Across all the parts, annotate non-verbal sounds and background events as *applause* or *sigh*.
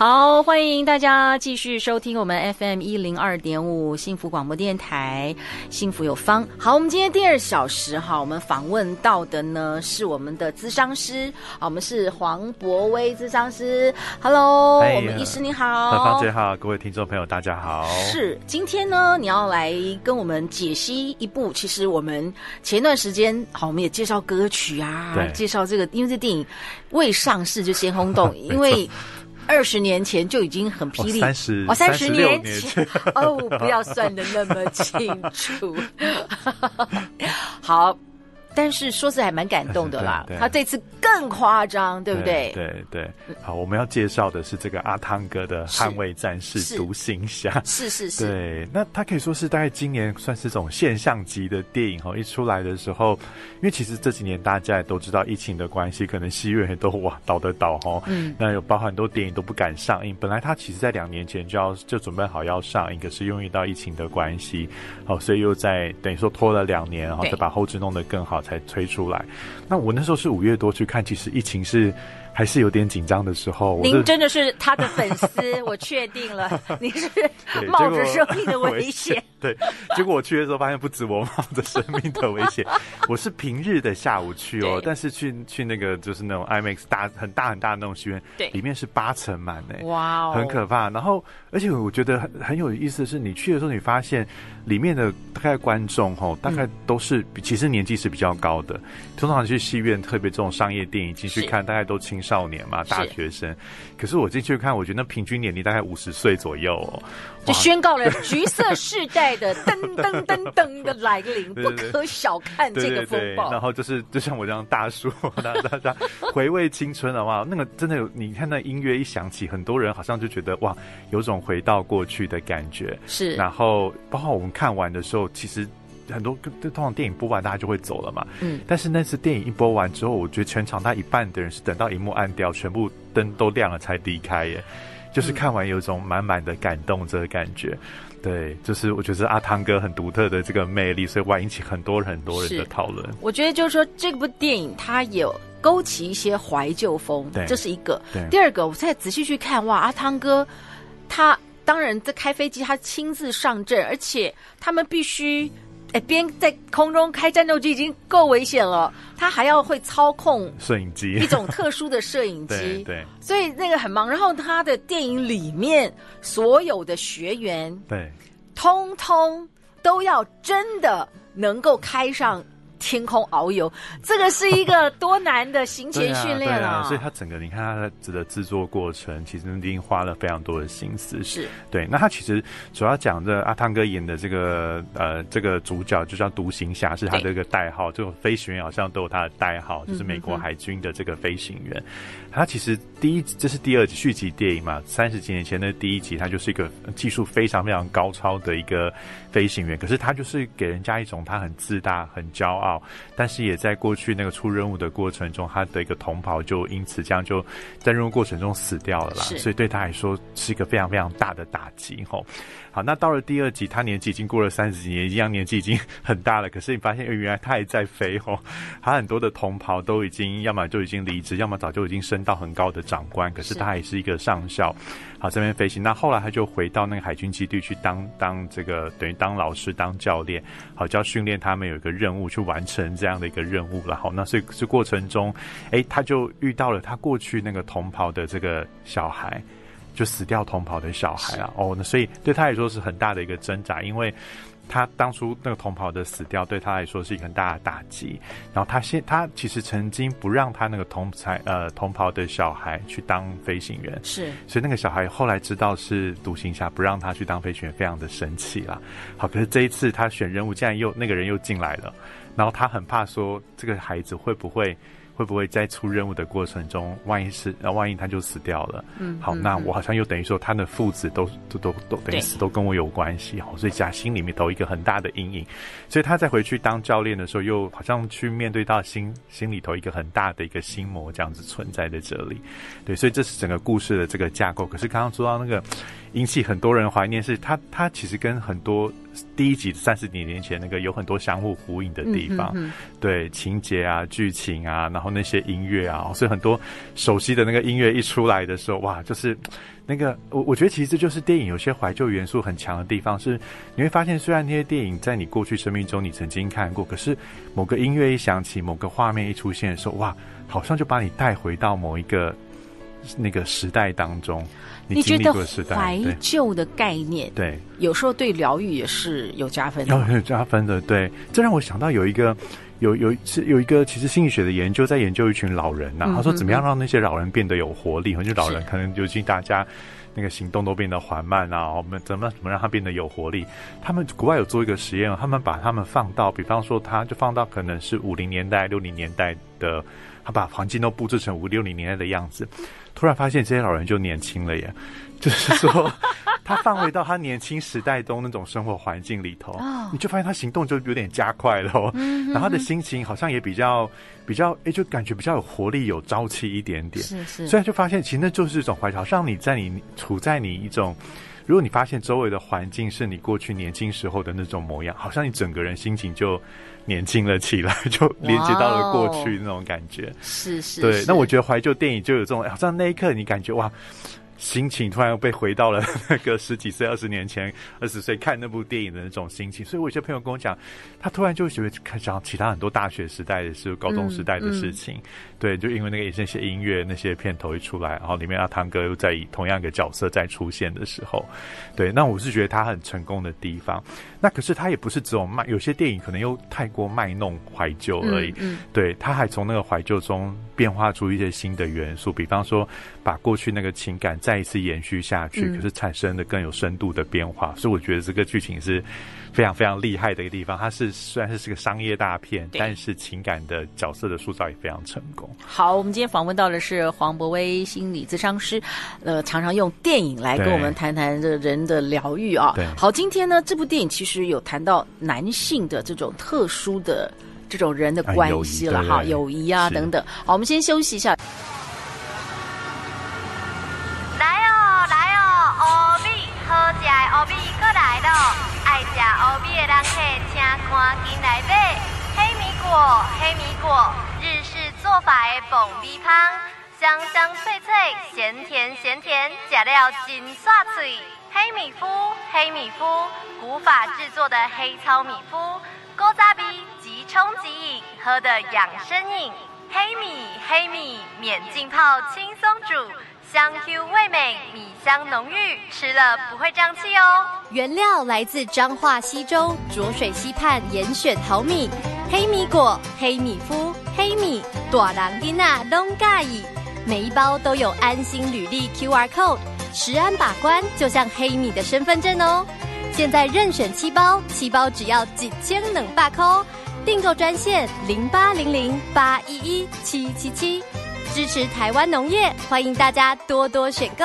好，欢迎大家继续收听我们 FM 一零二点五幸福广播电台，幸福有方。好，我们今天第二小时哈，我们访问到的呢是我们的咨商师，好，我们是黄博威咨商师。Hello，、hey, 我们医师你好，何芳姐好，各位听众朋友大家好。是，今天呢你要来跟我们解析一部，其实我们前一段时间好，我们也介绍歌曲啊，介绍这个，因为这电影未上市就先轰动，*laughs* 因为。二十年前就已经很霹雳，三十哦，三十年前。*laughs* 哦，不要算的那么清楚，*laughs* 好。但是说是还蛮感动的 *laughs* 啦，他这次更夸张，对不对？对对，对。好，我们要介绍的是这个阿汤哥的《捍卫战士》独行侠，是是是。对，那他可以说是大概今年算是这种现象级的电影哈，一出来的时候，因为其实这几年大家也都知道疫情的关系，可能戏院也都哇倒的倒哈，嗯，那有包含很多电影都不敢上映。本来他其实在两年前就要就准备好要上映，可是因为到疫情的关系，哦，所以又在等于说拖了两年，然后再把后置弄得更好。才推出来，那我那时候是五月多去看，其实疫情是。还是有点紧张的时候。您真的是他的粉丝，*laughs* 我确定了，你是冒着生命的危险。*laughs* 对，结果我去的时候发现不止我冒着生命的危险，*laughs* 我是平日的下午去哦，但是去去那个就是那种 IMAX 大很大很大的那种戏院，对，里面是八成满诶，哇哦，很可怕。然后，而且我觉得很很有意思的是，你去的时候你发现里面的大概观众吼，大概都是其实年纪是比较高的。通常去戏院，特别这种商业电影进去看，大概都青少年嘛，大学生。可是我进去看，我觉得那平均年龄大概五十岁左右哦，就宣告了 *laughs* 橘色世代的噔噔噔噔的来临，不可小看这个风暴。对对对，然后就是就像我这样大叔，大大家回味青春的话，那个真的有，你看那音乐一响起，很多人好像就觉得哇，有种回到过去的感觉。是，然后包括我们看完的时候，其实。很多通常电影播完，大家就会走了嘛。嗯。但是那次电影一播完之后，我觉得全场大概一半的人是等到荧幕暗掉，全部灯都亮了才离开耶。就是看完有一种满满的感动，这个感觉。对，就是我觉得阿汤哥很独特的这个魅力，所以会引起很多很多人的讨论。我觉得就是说，这部电影它有勾起一些怀旧风，对，这是一个。对。第二个，我再仔细去看，哇，阿汤哥他当然在开飞机，他亲自上阵，而且他们必须。哎，边在空中开战斗机已经够危险了，他还要会操控摄影机，一种特殊的摄影机，*laughs* 对，对，所以那个很忙。然后他的电影里面所有的学员，对，通通都要真的能够开上。天空遨游，这个是一个多难的行前训练啊，啊！所以他整个，你看他的制作过程，其实已经花了非常多的心思。是对。那他其实主要讲的阿汤哥演的这个呃这个主角就叫独行侠，是他的一个代号。这种飞行员好像都有他的代号，就是美国海军的这个飞行员。嗯嗯，他其实第一，这是第二集续集电影嘛，三十几年前的第一集，他就是一个技术非常非常高超的一个飞行员，可是他就是给人家一种他很自大、很骄傲。但是也在过去那个出任务的过程中，他的一个同袍就因此这样就在任务过程中死掉了啦，所以对他来说是一个非常非常大的打击吼。好，那到了第二集，他年纪已经过了三十几年，一样年纪已经很大了。可是你发现，原来他还在飞吼。他很多的同袍都已经，要么就已经离职，要么早就已经升到很高的长官。可是他还是一个上校，好，这边飞行。那后来他就回到那个海军基地去当当这个等于当老师当教练，好，就要训练他们有一个任务去完成这样的一个任务然后，那所以这过程中，哎，他就遇到了他过去那个同袍的这个小孩。就死掉同袍的小孩啊，哦，那所以对他来说是很大的一个挣扎，因为他当初那个同袍的死掉对他来说是一个很大的打击。然后他现他其实曾经不让他那个同才呃同袍的小孩去当飞行员，是，所以那个小孩后来知道是独行侠不让他去当飞行员，非常的生气啦。好，可是这一次他选任务，竟然又那个人又进来了，然后他很怕说这个孩子会不会。会会不会在出任务的过程中，万一是，那万一他就死掉了，嗯，好，那我好像又等于说他的父子都都都都等于死都跟我有关系，好，所以家心里面都有一个很大的阴影，所以他再回去当教练的时候，又好像去面对到心心里头一个很大的一个心魔这样子存在在这里，对，所以这是整个故事的这个架构。可是刚刚说到那个引起很多人怀念，是他他其实跟很多第一集三十几年前那个有很多相互呼应的地方，嗯、哼哼对情节啊、剧情啊，然后。那些音乐啊，所以很多熟悉的那个音乐一出来的时候，哇，就是那个我我觉得其实这就是电影有些怀旧元素很强的地方，是你会发现，虽然那些电影在你过去生命中你曾经看过，可是某个音乐一响起，某个画面一出现的时候，哇，好像就把你带回到某一个那个时代当中。你觉得怀旧的概念，对，有时候对疗愈也是有加分的，有加分的。对，这让我想到有一个。有有是有一个其实心理学的研究，在研究一群老人呐、啊，他说怎么样让那些老人变得有活力？就老人可能尤其大家那个行动都变得缓慢啊，我们怎么怎么让他变得有活力？他们国外有做一个实验，他们把他们放到，比方说他就放到可能是五零年代、六零年代的，他把环境都布置成五六零年代的样子，突然发现这些老人就年轻了耶。就是说，*laughs* 他放回到他年轻时代中那种生活环境里头，你就发现他行动就有点加快了，哦，然后他的心情好像也比较比较，哎，就感觉比较有活力、有朝气一点点。是是，所以就发现其实那就是一种怀旧，好像你在你处在你一种，如果你发现周围的环境是你过去年轻时候的那种模样，好像你整个人心情就年轻了起来，就连接到了过去那种感觉。是是，对。那我觉得怀旧电影就有这种，好像那一刻你感觉哇。心情突然又被回到了那个十几岁、二十年前、二十岁看那部电影的那种心情，所以我有些朋友跟我讲，他突然就觉得看讲其他很多大学时代的事、高中时代的事情，嗯嗯、对，就因为那个那些音乐、那些片头一出来，然后里面阿汤哥又在以同样一个角色再出现的时候，对，那我是觉得他很成功的地方。那可是他也不是只有卖，有些电影可能又太过卖弄怀旧而已。嗯，嗯对，他还从那个怀旧中变化出一些新的元素，比方说把过去那个情感再一次延续下去，嗯、可是产生的更有深度的变化。所以我觉得这个剧情是非常非常厉害的一个地方。它是虽然是是个商业大片，但是情感的角色的塑造也非常成功。好，我们今天访问到的是黄博威心理咨商师，呃，常常用电影来跟我们谈谈这人的疗愈啊。对，好，今天呢，这部电影其实。有谈到男性的这种特殊的这种人的关系了哈，友谊啊等等。好，我们先休息一下。来哦，来哦，乌米好食的乌米过来了，爱食乌米的人客请赶紧来买。黑米果，黑米果，日式做法的爆米汤，香香脆脆，咸甜咸甜，吃了真爽脆。黑米麸，黑米麸，古法制作的黑糙米麸，古早味即冲即饮，喝的养生饮。黑米，黑米，免浸泡，轻松煮，香 Q 味美，米香浓郁，吃了不会胀气哦。原料来自彰化溪州浊水溪畔严选好米，黑米果，黑米麸，黑米，大人囡仔拢喜欢，每一包都有安心履历 QR code。食安把关，就像黑米的身份证哦。现在任选七包，七包只要几千能霸扣。订购专线零八零零八一一七七七，支持台湾农业，欢迎大家多多选购。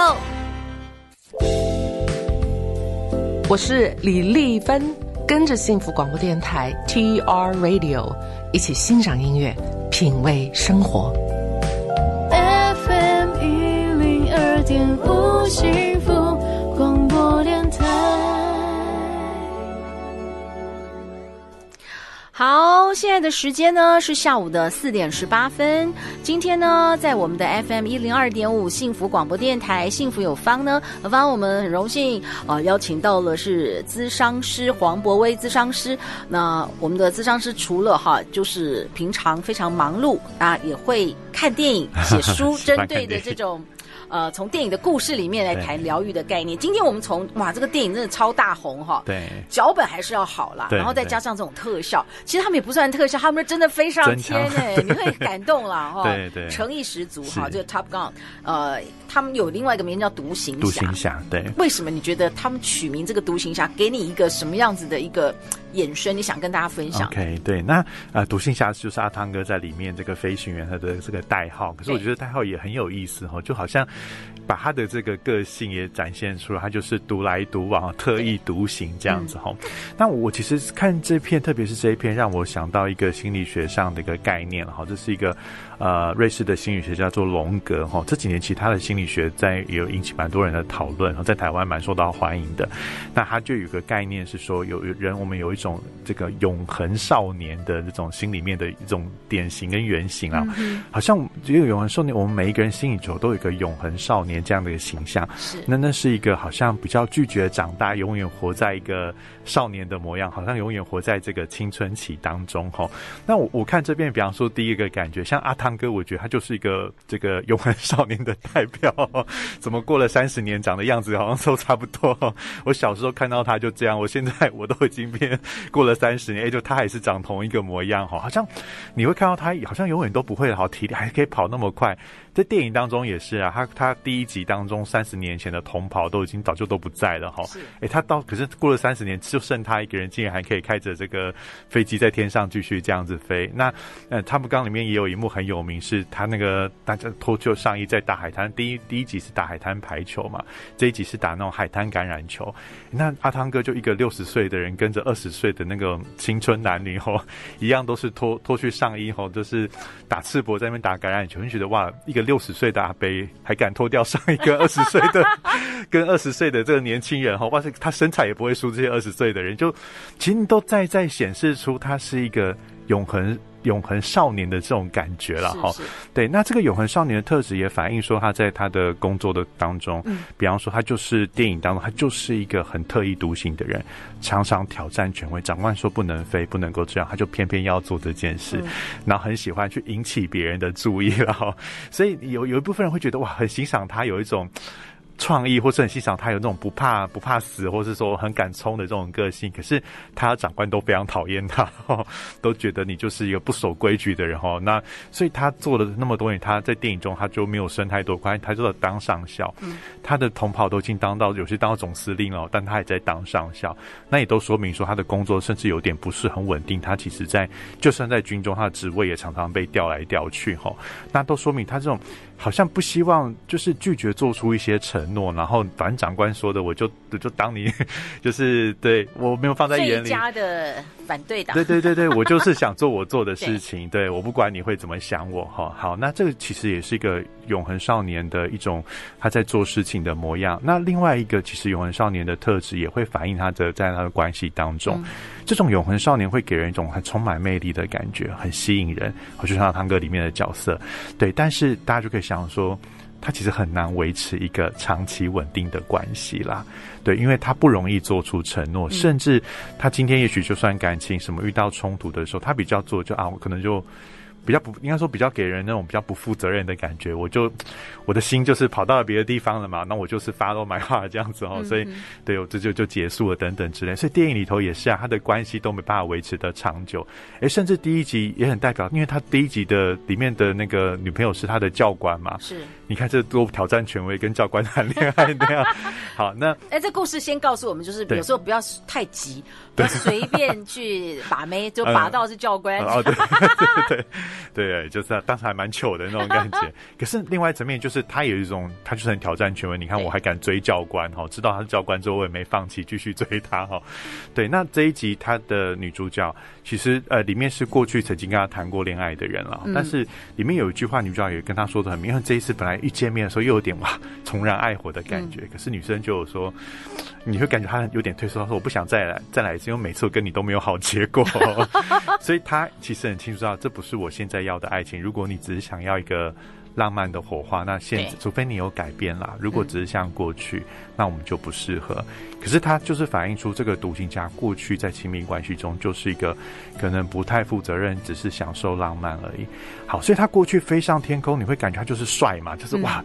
我是李丽芬，跟着幸福广播电台 TR Radio 一起欣赏音乐，品味生活。FM 一零二点五。幸福好，现在的时间呢是下午的四点十八分。今天呢，在我们的 FM 一零二点五幸福广播电台，幸福有方呢，何方我们很荣幸啊、呃，邀请到了是咨商师黄博威咨商师。那我们的咨商师除了哈，就是平常非常忙碌啊，也会看电影、*laughs* 写书，针对的这种。呃，从电影的故事里面来谈疗愈的概念。今天我们从哇，这个电影真的超大红哈，对，脚本还是要好啦，然后再加上这种特效，其实他们也不算特效，他们真的飞上天哎，*laughs* 你会感动了哈，对对，诚意十足哈。这个 Top Gun，呃，他们有另外一个名字叫独行侠，独行侠，对。为什么你觉得他们取名这个独行侠，给你一个什么样子的一个衍生？你想跟大家分享？OK，对，那呃，独行侠就是阿汤哥在里面这个飞行员他的这个代号，可是我觉得代号也很有意思哈，就好像。把他的这个个性也展现出来，他就是独来独往、特立独行这样子哈。嗯、那我其实看这篇，特别是这一篇，让我想到一个心理学上的一个概念哈，这是一个。呃，瑞士的心理学家做荣格哈，这几年其他的心理学在也有引起蛮多人的讨论，在台湾蛮受到欢迎的。那他就有个概念是说，有人我们有一种这个永恒少年的这种心里面的一种典型跟原型啊，嗯、好像只有永恒少年，我们每一个人心里头都有一个永恒少年这样的一个形象。是，那那是一个好像比较拒绝长大，永远活在一个少年的模样，好像永远活在这个青春期当中哈。那我我看这边，比方说第一个感觉，像阿汤哥，我觉得他就是一个这个永恒少年的代表。怎么过了三十年，长的样子好像都差不多。我小时候看到他就这样，我现在我都已经变过了三十年，哎，就他还是长同一个模样哈，好像你会看到他好像永远都不会好体力，还可以跑那么快。在电影当中也是啊，他他第一集当中三十年前的同袍都已经早就都不在了哈。哎，他到可是过了三十年，就剩他一个人，竟然还可以开着这个飞机在天上继续这样子飞。那呃，他们刚里面也有一幕很有名，是他那个大家脱旧上衣在打海滩。第一第一集是打海滩排球嘛，这一集是打那种海滩橄榄球。那阿汤哥就一个六十岁的人跟着二十岁的那个青春男女吼，一样都是脱脱去上衣吼，就是打赤膊在那边打橄榄球，你觉得哇，一个。六十岁的阿伯还敢脱掉上一个 *laughs* 二十岁的，跟二十岁的这个年轻人哈，哇塞，他身材也不会输这些二十岁的人，就其实都在在显示出他是一个永恒。永恒少年的这种感觉了哈，对，那这个永恒少年的特质也反映说他在他的工作的当中，嗯，比方说他就是电影当中，他就是一个很特立独行的人，常常挑战权威，长官说不能飞，不能够这样，他就偏偏要做这件事，嗯、然后很喜欢去引起别人的注意了哈，所以有有一部分人会觉得哇，很欣赏他有一种。创意，或是很欣赏他有那种不怕不怕死，或是说很敢冲的这种个性。可是他的长官都非常讨厌他，*laughs* 都觉得你就是一个不守规矩的人哦。那所以他做了那么多年，他在电影中他就没有升太多官，他就当上校。他的同袍都已经当到有些当到总司令了，但他也在当上校。那也都说明说他的工作甚至有点不是很稳定。他其实在就算在军中，他的职位也常常被调来调去哈。那都说明他这种。好像不希望，就是拒绝做出一些承诺，然后反正长官说的，我就就当你，就是对我没有放在眼里。家的反对党。对对对对，我就是想做我做的事情，对，对我不管你会怎么想我哈。好，那这个其实也是一个永恒少年的一种他在做事情的模样。那另外一个，其实永恒少年的特质也会反映他的在他的关系当中。嗯这种永恒少年会给人一种很充满魅力的感觉，很吸引人。我就像汤哥里面的角色，对，但是大家就可以想说，他其实很难维持一个长期稳定的关系啦，对，因为他不容易做出承诺，甚至他今天也许就算感情什么遇到冲突的时候，他比较做就啊，我可能就。比较不应该说比较给人那种比较不负责任的感觉，我就我的心就是跑到了别的地方了嘛，那我就是 follow my heart 这样子哦，所以对我这就就结束了等等之类，所以电影里头也是啊，他的关系都没办法维持的长久，哎，甚至第一集也很代表，因为他第一集的里面的那个女朋友是他的教官嘛，是，你看这多挑战权威跟教官谈恋爱那样，*laughs* 好，那哎，这故事先告诉我们，就是有时候不要太急，*laughs* 不要随便去把妹，就把到是教官，哦对 *laughs* 对。对，*laughs* 就是当时还蛮糗的那种感觉。*laughs* 可是另外一层面，就是他有一种，他就是很挑战权威。你看，我还敢追教官哈，知道他是教官之后，我也没放弃，继续追他哈。对，那这一集他的女主角，其实呃，里面是过去曾经跟他谈过恋爱的人了。但是里面有一句话，女主角也跟他说的很明，因为这一次本来一见面的时候又有点哇重燃爱火的感觉。可是女生就有说，你会感觉他有点退缩，他说我不想再来再来一次，因为每次我跟你都没有好结果。*laughs* 所以他其实很清楚知道，这不是我现在。要的爱情，如果你只是想要一个浪漫的火花。那现除非你有改变啦，如果只是像过去，嗯、那我们就不适合。可是他就是反映出这个独行侠过去在亲密关系中就是一个可能不太负责任，只是享受浪漫而已。好，所以他过去飞上天空，你会感觉他就是帅嘛，就是哇，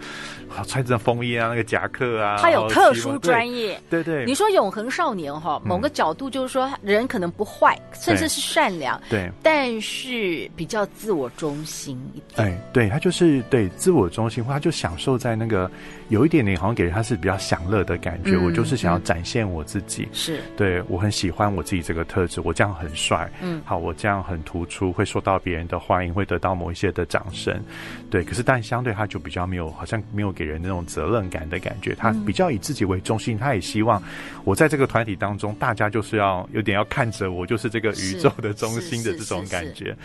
穿着风衣啊，那个夹克啊，他有特殊专业。对对，对，你说永恒少年哈，某个角度就是说人可能不坏，嗯、甚至是善良，对，但是比较自我中心一点。哎，对他就是对自我中心化，他就享受在那个有一点点好像给人他是比较享乐的感觉、嗯。我就是想要展现。我自己是对，我很喜欢我自己这个特质，我这样很帅，嗯，好，我这样很突出，会受到别人的欢迎，会得到某一些的掌声，对。可是，但相对他就比较没有，好像没有给人那种责任感的感觉，他比较以自己为中心，他也希望我在这个团体当中，大家就是要有点要看着我，就是这个宇宙的中心的这种感觉，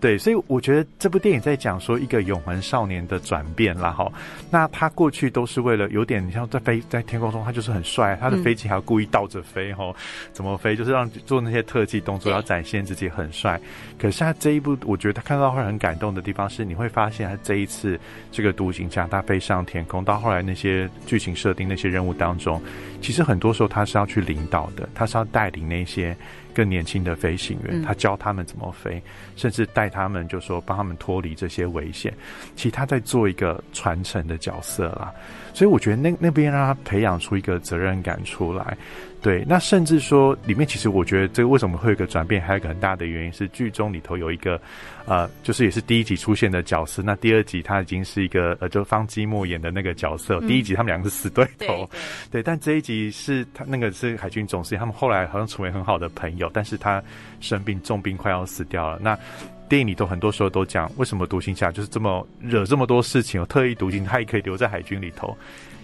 对。所以我觉得这部电影在讲说一个永恒少年的转变啦，哈。那他过去都是为了有点，你像在飞在天空中，他就是很帅，他的飞机。还要故意倒着飞吼，怎么飞？就是让做那些特技动作，要展现自己很帅。可是他这一部，我觉得他看到会很感动的地方是，你会发现他这一次这个独行侠他飞上天空，到后来那些剧情设定那些任务当中，其实很多时候他是要去领导的，他是要带领那些。更年轻的飞行员，他教他们怎么飞，甚至带他们，就说帮他们脱离这些危险。其实他在做一个传承的角色啦，所以我觉得那那边让他培养出一个责任感出来。对，那甚至说里面其实我觉得这个为什么会有一个转变，还有一个很大的原因是剧中里头有一个，呃，就是也是第一集出现的角色。那第二集他已经是一个呃，就方基墨演的那个角色。嗯、第一集他们两个是死对头，对，但这一集是他那个是海军总司令，他们后来好像成为很好的朋友，但是他生病重病快要死掉了。那电影里头很多时候都讲，为什么独行侠就是这么惹这么多事情，特立独行，他也可以留在海军里头。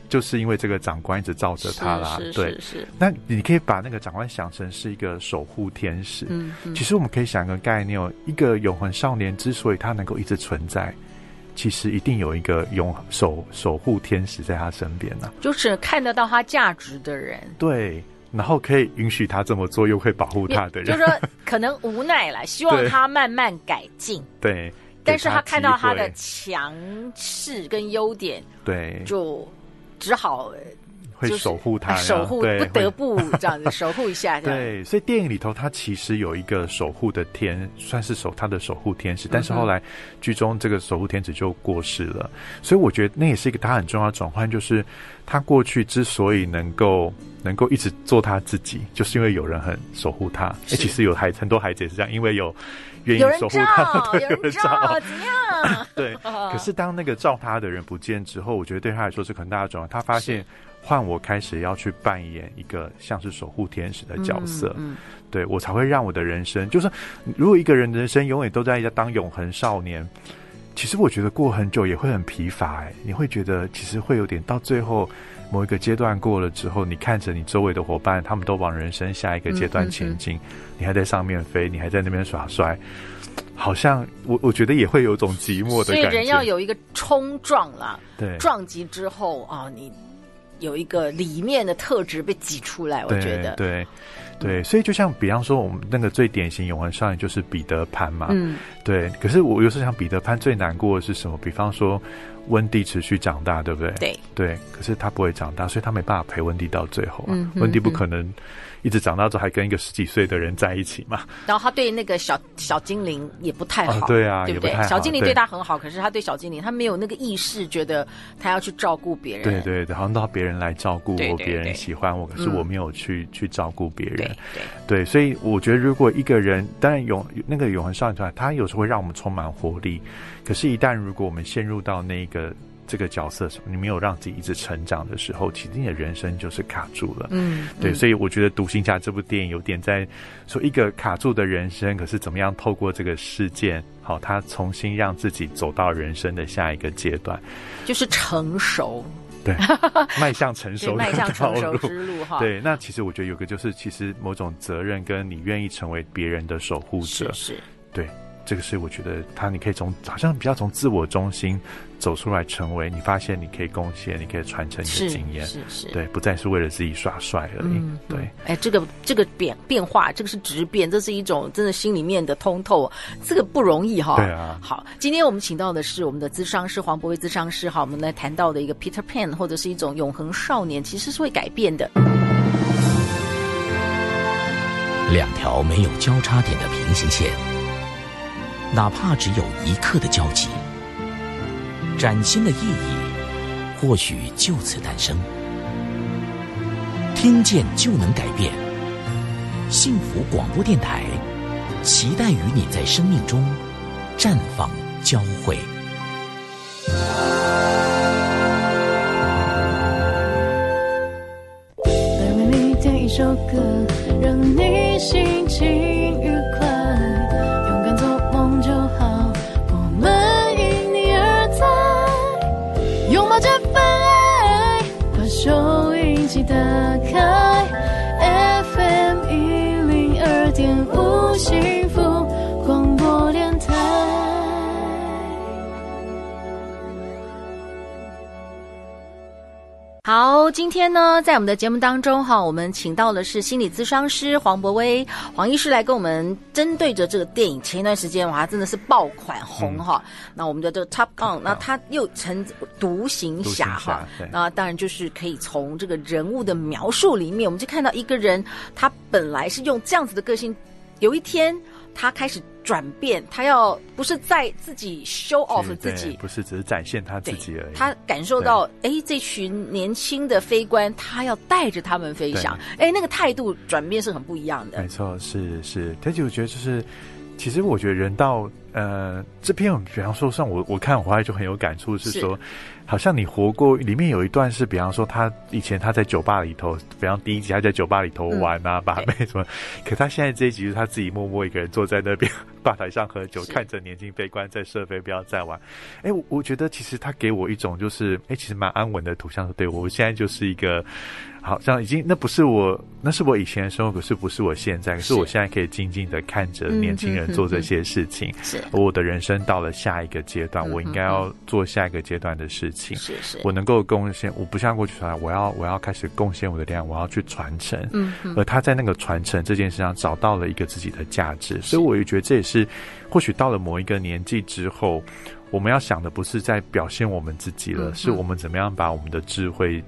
就是因为这个长官一直罩着他啦，是是是对，是是。那你可以把那个长官想成是一个守护天使。嗯，嗯，其实我们可以想一个概念，一个永恒少年之所以他能够一直存在，其实一定有一个永守守护天使在他身边呢、啊。就是看得到他价值的人，对，然后可以允许他这么做，又会保护他的人。就是说，可能无奈了，*laughs* 希望他慢慢改进。对，但是他看到他的强势跟优点，对，就。只好会守护他，*laughs* 守护不得不 *laughs* 这样子守护一下。对，所以电影里头他其实有一个守护的天，算是守他的守护天使。但是后来剧中这个守护天使就过世了，所以我觉得那也是一个他很重要的转换，就是他过去之所以能够能够一直做他自己，就是因为有人很守护他。欸，其实有孩很多孩子也是这样，因为有。愿意守护他，*laughs* 对，有人照，怎样？*laughs* 对，可是当那个照他的人不见之后，我觉得对他来说是很大的转换。他发现，换我开始要去扮演一个像是守护天使的角色，嗯，嗯对我才会让我的人生，就是如果一个人的人生永远都在当永恒少年，其实我觉得过很久也会很疲乏，哎，你会觉得其实会有点到最后。某一个阶段过了之后，你看着你周围的伙伴，他们都往人生下一个阶段前进，嗯嗯嗯，你还在上面飞，你还在那边耍帅，好像我我觉得也会有种寂寞的感觉。所以人要有一个冲撞啦，对，撞击之后啊，你有一个里面的特质被挤出来，我觉得对。对对，所以就像比方说，我们那个最典型永恒少年就是彼得潘嘛。嗯，对。可是我有时候想，彼得潘最难过的是什么？比方说，温蒂持续长大，对不对？对。对。可是他不会长大，所以他没办法陪温蒂到最后啊。嗯。温蒂不可能。嗯一直长大之后还跟一个十几岁的人在一起嘛？然后他对那个小小精灵也不太好，哦、对啊，对不对？小精灵对他很好，可是他对小精灵他没有那个意识，觉得他要去照顾别人。对对对，好像都要别人来照顾我，别人喜欢我，可是我没有去、嗯、去照顾别人。对对，对，所以我觉得如果一个人，当然永那个永恒少年团，他有时候会让我们充满活力，可是，一旦如果我们陷入到那个。这个角色，你没有让自己一直成长的时候，其实你的人生就是卡住了。嗯，对，所以我觉得《独行侠》这部电影有点在说一个卡住的人生，可是怎么样透过这个事件，好，他重新让自己走到人生的下一个阶段，就是成熟，对，*laughs* 迈向成熟，迈向成熟之路哈。对，那其实我觉得有个就是，其实某种责任跟你愿意成为别人的守护者，是，是，对。这个是我觉得他你可以从好像比较从自我中心走出来，成为你发现你可以贡献，你可以传承你的经验，是是，是，对，不再是为了自己耍帅而已。嗯、对，哎、欸，这个这个变变化，这个是质变，这是一种真的心里面的通透，这个不容易哈。对啊。好，今天我们请到的是我们的咨商师黄博威咨商师哈，我们来谈到的一个 Peter Pan 或者是一种永恒少年，其实是会改变的。两条没有交叉点的平行线，哪怕只有一刻的交集，崭新的意义或许就此诞生。听见就能改变，幸福广播电台，期待与你在生命中绽放交汇。来为你点一首歌，让你心情今天呢，在我们的节目当中哈，我们请到的是心理咨商师黄博威黄医师来跟我们针对着这个电影，前一段时间哇，真的是爆款红哈、嗯。那我们的这个 Top Gun，那他又成独行侠哈。那当然就是可以从这个人物的描述里面，我们就看到一个人，他本来是用这样子的个性，有一天他开始。转变，他要不是在自己 show off 自己，不是只是展现他自己而已。他感受到，哎，这群年轻的飞官，他要带着他们飞翔，哎，那个态度转变是很不一样的。没错，是是，而且我觉得就是，其实我觉得人到呃这篇，比方说像我我看回来就很有感触，是说。是好像你活过，里面有一段是，比方说他以前他在酒吧里头，比方第一集他在酒吧里头玩啊，把妹什么，可他现在这一集是他自己默默一个人坐在那边吧台上喝酒，看着年轻飞官在射飞镖在玩。哎、欸，我我觉得其实他给我一种就是，哎、欸，其实蛮安稳的图像。对，我现在就是一个。好像已经那不是我，那是我以前的生活，可是不是我现在。可是我现在可以静静的看着年轻人做这些事情。是，我的人生到了下一个阶段，我应该要做下一个阶段的事情。是是，我能够贡献，我不像过去说，我要我要开始贡献我的力量，我要去传承。嗯，而他在那个传承这件事上找到了一个自己的价值，所以我也觉得这也是，或许到了某一个年纪之后，我们要想的不是在表现我们自己了，是我们怎么样把我们的智慧。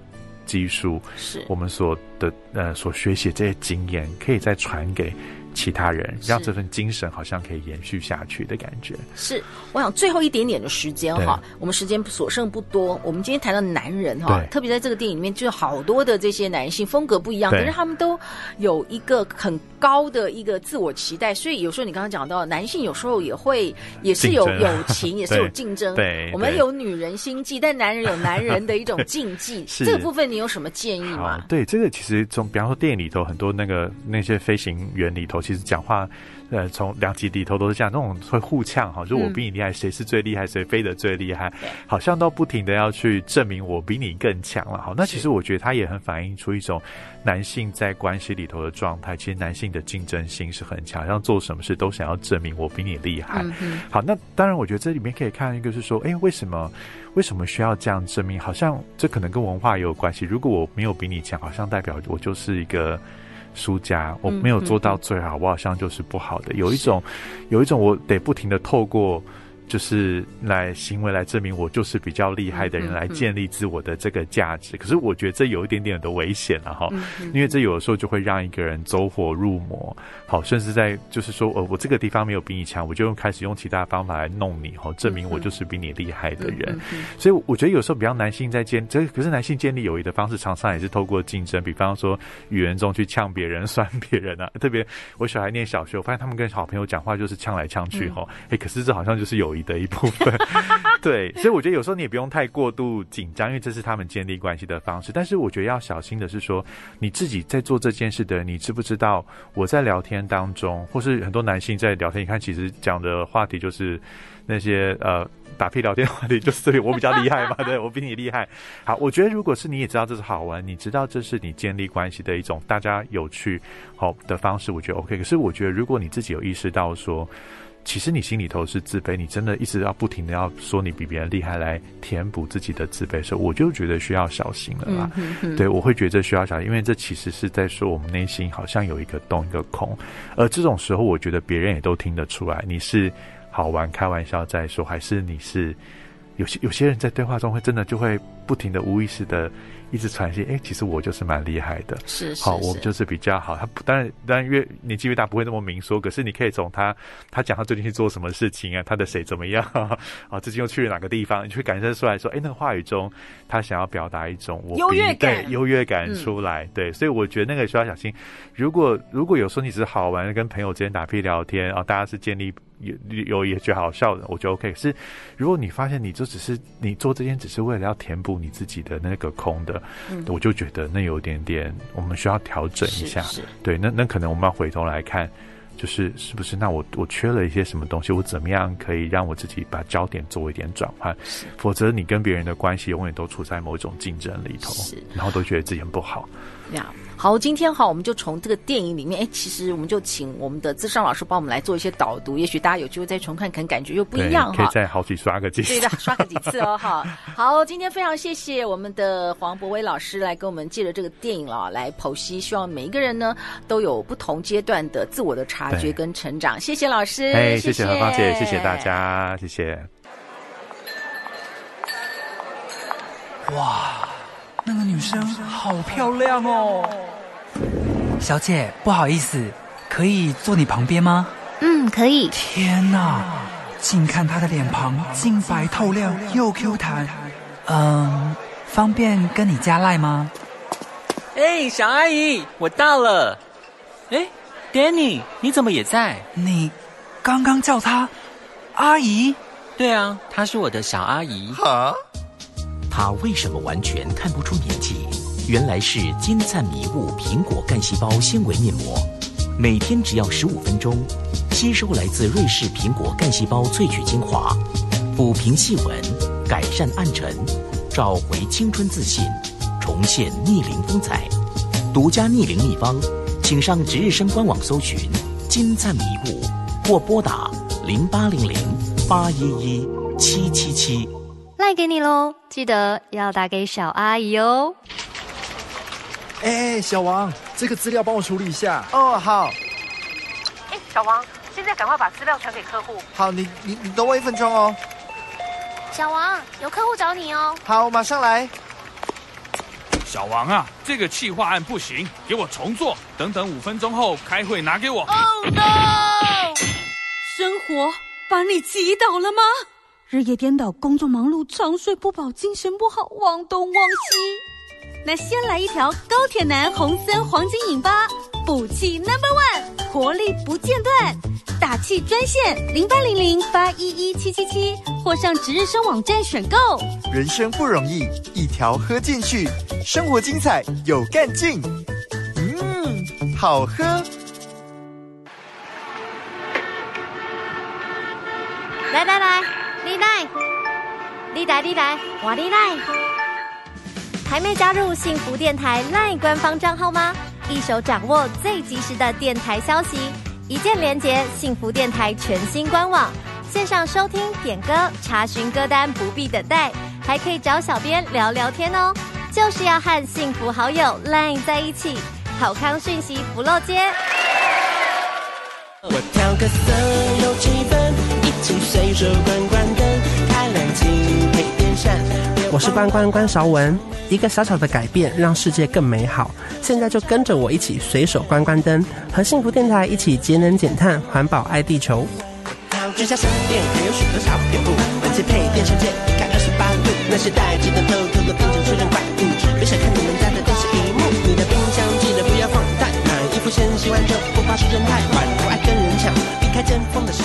技术是我们所的呃所学习这些经验，可以再传给其他人，让这份精神好像可以延续下去的感觉。是，我想最后一点点的时间哈，我们时间所剩不多。我们今天谈到男人哈，特别在这个电影里面，就是好多的这些男性风格不一样，可是他们都有一个很高的一个自我期待。所以有时候你刚刚讲到，男性有时候也会也是有友情，也是有竞争。*laughs* 对，我们有女人心计，但男人有男人的一种禁忌。*laughs* 这个部分你有什么建议吗？对，这个其实从比方说电影里头很多那个那些飞行员里头。其实讲话，呃，从两集里头都是这样，那种会互呛哈，就我比你厉害，谁是最厉害，谁飞得最厉害，好像都不停的要去证明我比你更强了。好，那其实我觉得他也很反映出一种男性在关系里头的状态。其实男性的竞争性是很强，像做什么事都想要证明我比你厉害。好，那当然，我觉得这里面可以看一个是说，哎，为什么为什么需要这样证明？好像这可能跟文化也有关系。如果我没有比你强，好像代表我就是一个。输家，我没有做到最好，我好像就是不好的。有一种，有一种，我得不停的透过。就是来行为来证明我就是比较厉害的人，来建立自我的这个价值。可是我觉得这有一点点的危险了哈，因为这有的时候就会让一个人走火入魔。好，甚至在就是说，呃，我这个地方没有比你强，我就用开始用其他方法来弄你，哈，证明我就是比你厉害的人。所以我觉得有时候比较男性在建这，可是男性建立友谊的方式常常也是透过竞争，比方说语言中去呛别人、*laughs* 酸别人啊。特别我小孩念小学，我发现他们跟好朋友讲话就是呛来呛去哈，哎，可是这好像就是友谊的一部分，*laughs* 对，所以我觉得有时候你也不用太过度紧张，因为这是他们建立关系的方式。但是我觉得要小心的是说，你自己在做这件事的人，你知不知道我在聊天当中，或是很多男性在聊天，你看其实讲的话题就是那些呃打屁聊天话题，就是我比较厉害嘛，*laughs* 对，我比你厉害。好，我觉得如果是你也知道这是好玩，你知道这是你建立关系的一种大家有趣好的方式，我觉得 OK。可是我觉得如果你自己有意识到说。其实你心里头是自卑，你真的一直要不停的要说你比别人厉害来填补自己的自卑的时候，我就觉得需要小心了啦。嗯、哼哼对，我会觉得需要小心，因为这其实是在说我们内心好像有一个洞一个空，而这种时候，我觉得别人也都听得出来，你是好玩开玩笑在说，还是你是有些有些人在对话中会真的就会不停的无意识的。一直传信，哎、欸，其实我就是蛮厉害的，是，是，好，我们就是比较好。他不，当然，当然越年纪越大，不会那么明说。可是你可以从他，他讲他最近去做什么事情啊，他的谁怎么样 *laughs* 啊，最近又去了哪个地方，你就会感受出来说，哎、欸，那个话语中他想要表达一种我优越感，优越感出来。嗯、对，所以我觉得那个需要小心。如果如果有时候你只是好玩的跟朋友之间打屁聊天啊，大家是建立。有有也觉得好笑的，我觉得 OK。可是如果你发现你就只是你做这件，只是为了要填补你自己的那个空的，嗯、我就觉得那有点点，我们需要调整一下。是是对，那那可能我们要回头来看，就是是不是那我我缺了一些什么东西，我怎么样可以让我自己把焦点做一点转换？否则你跟别人的关系永远都处在某一种竞争里头，然后都觉得自己很不好。Yeah. 好，今天哈，我们就从这个电影里面，哎，其实我们就请我们的资商老师帮我们来做一些导读，也许大家有机会再重看，可能感觉又不一样哈。可以再好几刷个几次，对的，刷个几次哦，哈。*laughs* 好，今天非常谢谢我们的黄博威老师来跟我们借着这个电影啊来剖析，希望每一个人呢都有不同阶段的自我的察觉跟成长。谢谢老师，哎，谢谢何芳姐，谢谢大家，谢谢。哇。那个女生好漂亮哦，小姐，不好意思，可以坐你旁边吗？嗯，可以。天哪，近看她的脸庞，净白透亮又 Q 弹。嗯，方便跟你加赖吗？哎，小阿姨，我到了。哎，Danny，你怎么也在？你刚刚叫她阿姨？对啊，她是我的小阿姨。哈？他为什么完全看不出年纪？原来是金灿迷雾苹果干细胞纤维面膜，每天只要十五分钟，吸收来自瑞士苹果干细胞萃取精华，抚平细纹，改善暗沉，找回青春自信，重现逆龄风采。独家逆龄秘方，请上值日生官网搜寻金灿迷雾，或拨打零八零零八一一七七七。赖给你喽，记得要打给小阿姨哦。哎，小王，这个资料帮我处理一下。哦，好。哎，小王，现在赶快把资料传给客户。好，你你你等我一分钟哦。小王，有客户找你哦。好，我马上来。小王啊，这个企划案不行，给我重做。等等五分钟后开会拿给我。Oh no！生活把你击倒了吗？日夜颠倒，工作忙碌，长睡不饱，精神不好，忘东忘西。那先来一条高铁男红森黄金饮吧，补气 Number One，活力不间断。打气专线零八零零八一一七七七，或上值日生网站选购。人生不容易，一条喝进去，生活精彩有干劲。嗯，好喝。来来来。你来，你来，你来，我你来。还没加入幸福电台 LINE 官方账号吗？一手掌握最及时的电台消息，一键连接幸福电台全新官网，线上收听、点歌、查询歌单，不必等待，还可以找小编聊聊天哦。就是要和幸福好友 LINE 在一起，好康讯息不漏接。我调个色有气氛，一起随手关关，我是关关关韶文，一个小小的改变让世界更美好。现在就跟着我一起随手关关灯，和幸福电台一起节能减碳，环保爱地球。家还有许多小，配电一二十八度，那些待机的偷偷的变成怪物。别想看你们家的电视幕，你的冰箱记得不要放太满，衣服先洗完就不怕太晚，不爱跟人抢，避开的时。